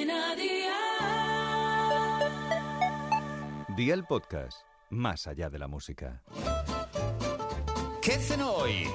Cadena Dial. Día el podcast, más allá de la música. ¿Qué cenó hoy?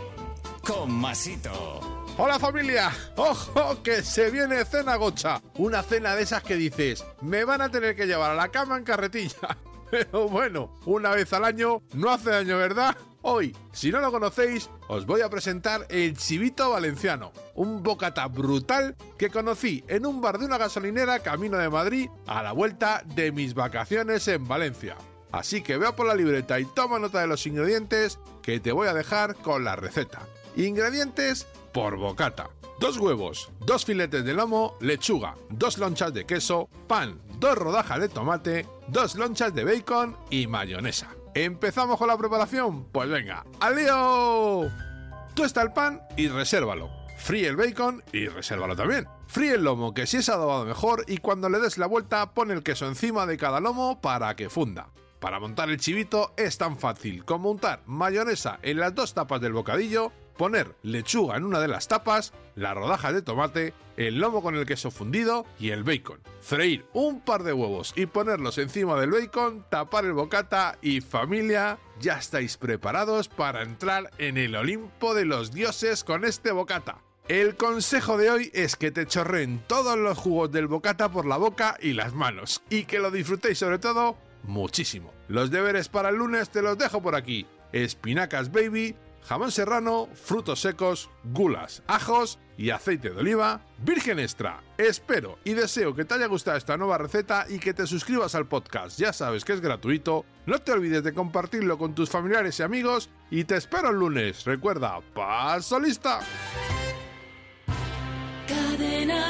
Con Masito. Hola familia, ojo que se viene cena gocha, una cena de esas que dices, me van a tener que llevar a la cama en carretilla. Pero bueno, una vez al año no hace daño, ¿verdad? Hoy, si no lo conocéis, os voy a presentar el chivito valenciano, un bocata brutal que conocí en un bar de una gasolinera camino de Madrid a la vuelta de mis vacaciones en Valencia. Así que vea por la libreta y toma nota de los ingredientes que te voy a dejar con la receta. Ingredientes por bocata. Dos huevos, dos filetes de lomo, lechuga, dos lonchas de queso, pan, dos rodajas de tomate, dos lonchas de bacon y mayonesa. ¿Empezamos con la preparación? Pues venga, ¡al lío! Tuesta el pan y resérvalo. Fríe el bacon y resérvalo también. Fríe el lomo que si es adobado mejor y cuando le des la vuelta pon el queso encima de cada lomo para que funda. Para montar el chivito es tan fácil como untar mayonesa en las dos tapas del bocadillo, poner lechuga en una de las tapas, la rodaja de tomate, el lomo con el queso fundido y el bacon. Freír un par de huevos y ponerlos encima del bacon, tapar el bocata y familia, ya estáis preparados para entrar en el Olimpo de los dioses con este bocata. El consejo de hoy es que te chorreen todos los jugos del bocata por la boca y las manos y que lo disfrutéis sobre todo muchísimo. Los deberes para el lunes te los dejo por aquí. Espinacas baby, jamón serrano, frutos secos, gulas, ajos y aceite de oliva virgen extra. Espero y deseo que te haya gustado esta nueva receta y que te suscribas al podcast. Ya sabes que es gratuito. No te olvides de compartirlo con tus familiares y amigos y te espero el lunes. Recuerda, paso lista. Cadena.